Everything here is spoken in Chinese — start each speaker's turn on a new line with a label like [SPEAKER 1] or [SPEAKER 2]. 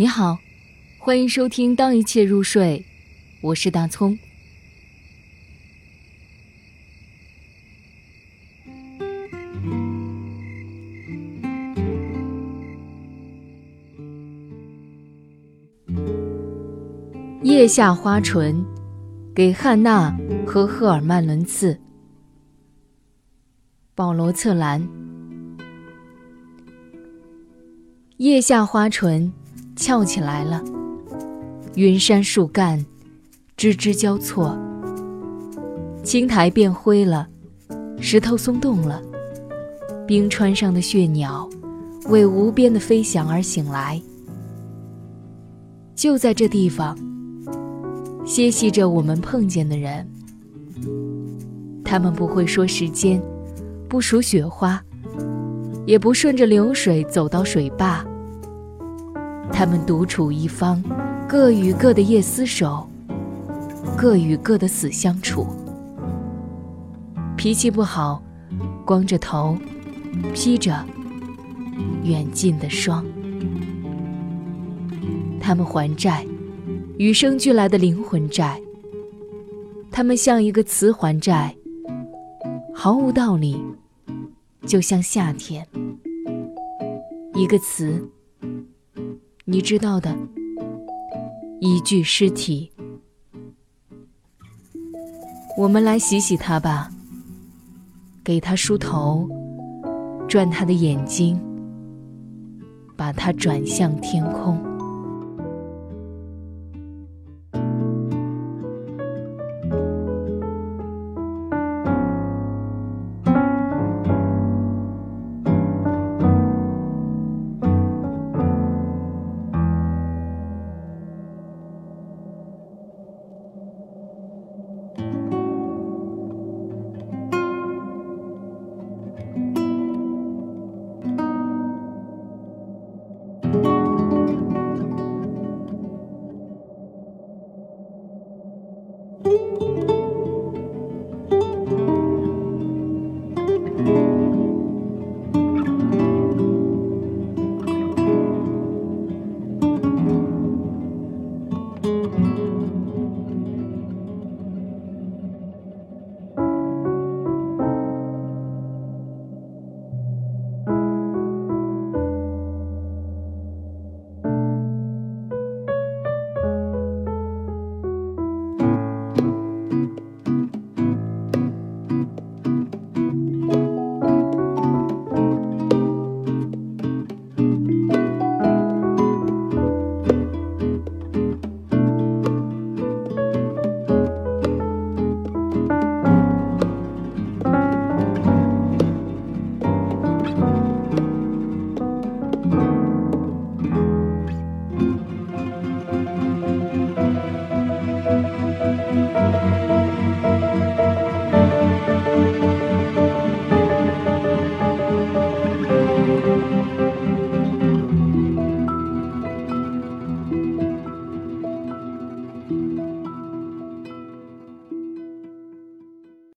[SPEAKER 1] 你好，欢迎收听《当一切入睡》，我是大葱。腋下花唇，给汉娜和赫尔曼·伦茨。保罗·策兰。腋下花唇翘起来了，云杉树干枝枝交错，青苔变灰了，石头松动了，冰川上的血鸟为无边的飞翔而醒来。就在这地方，歇息着我们碰见的人，他们不会说时间。不数雪花，也不顺着流水走到水坝。他们独处一方，各与各的夜厮守，各与各的死相处。脾气不好，光着头，披着远近的霜。他们还债，与生俱来的灵魂债。他们像一个词还债。毫无道理，就像夏天。一个词，你知道的，一具尸体。我们来洗洗他吧，给他梳头，转他的眼睛，把他转向天空。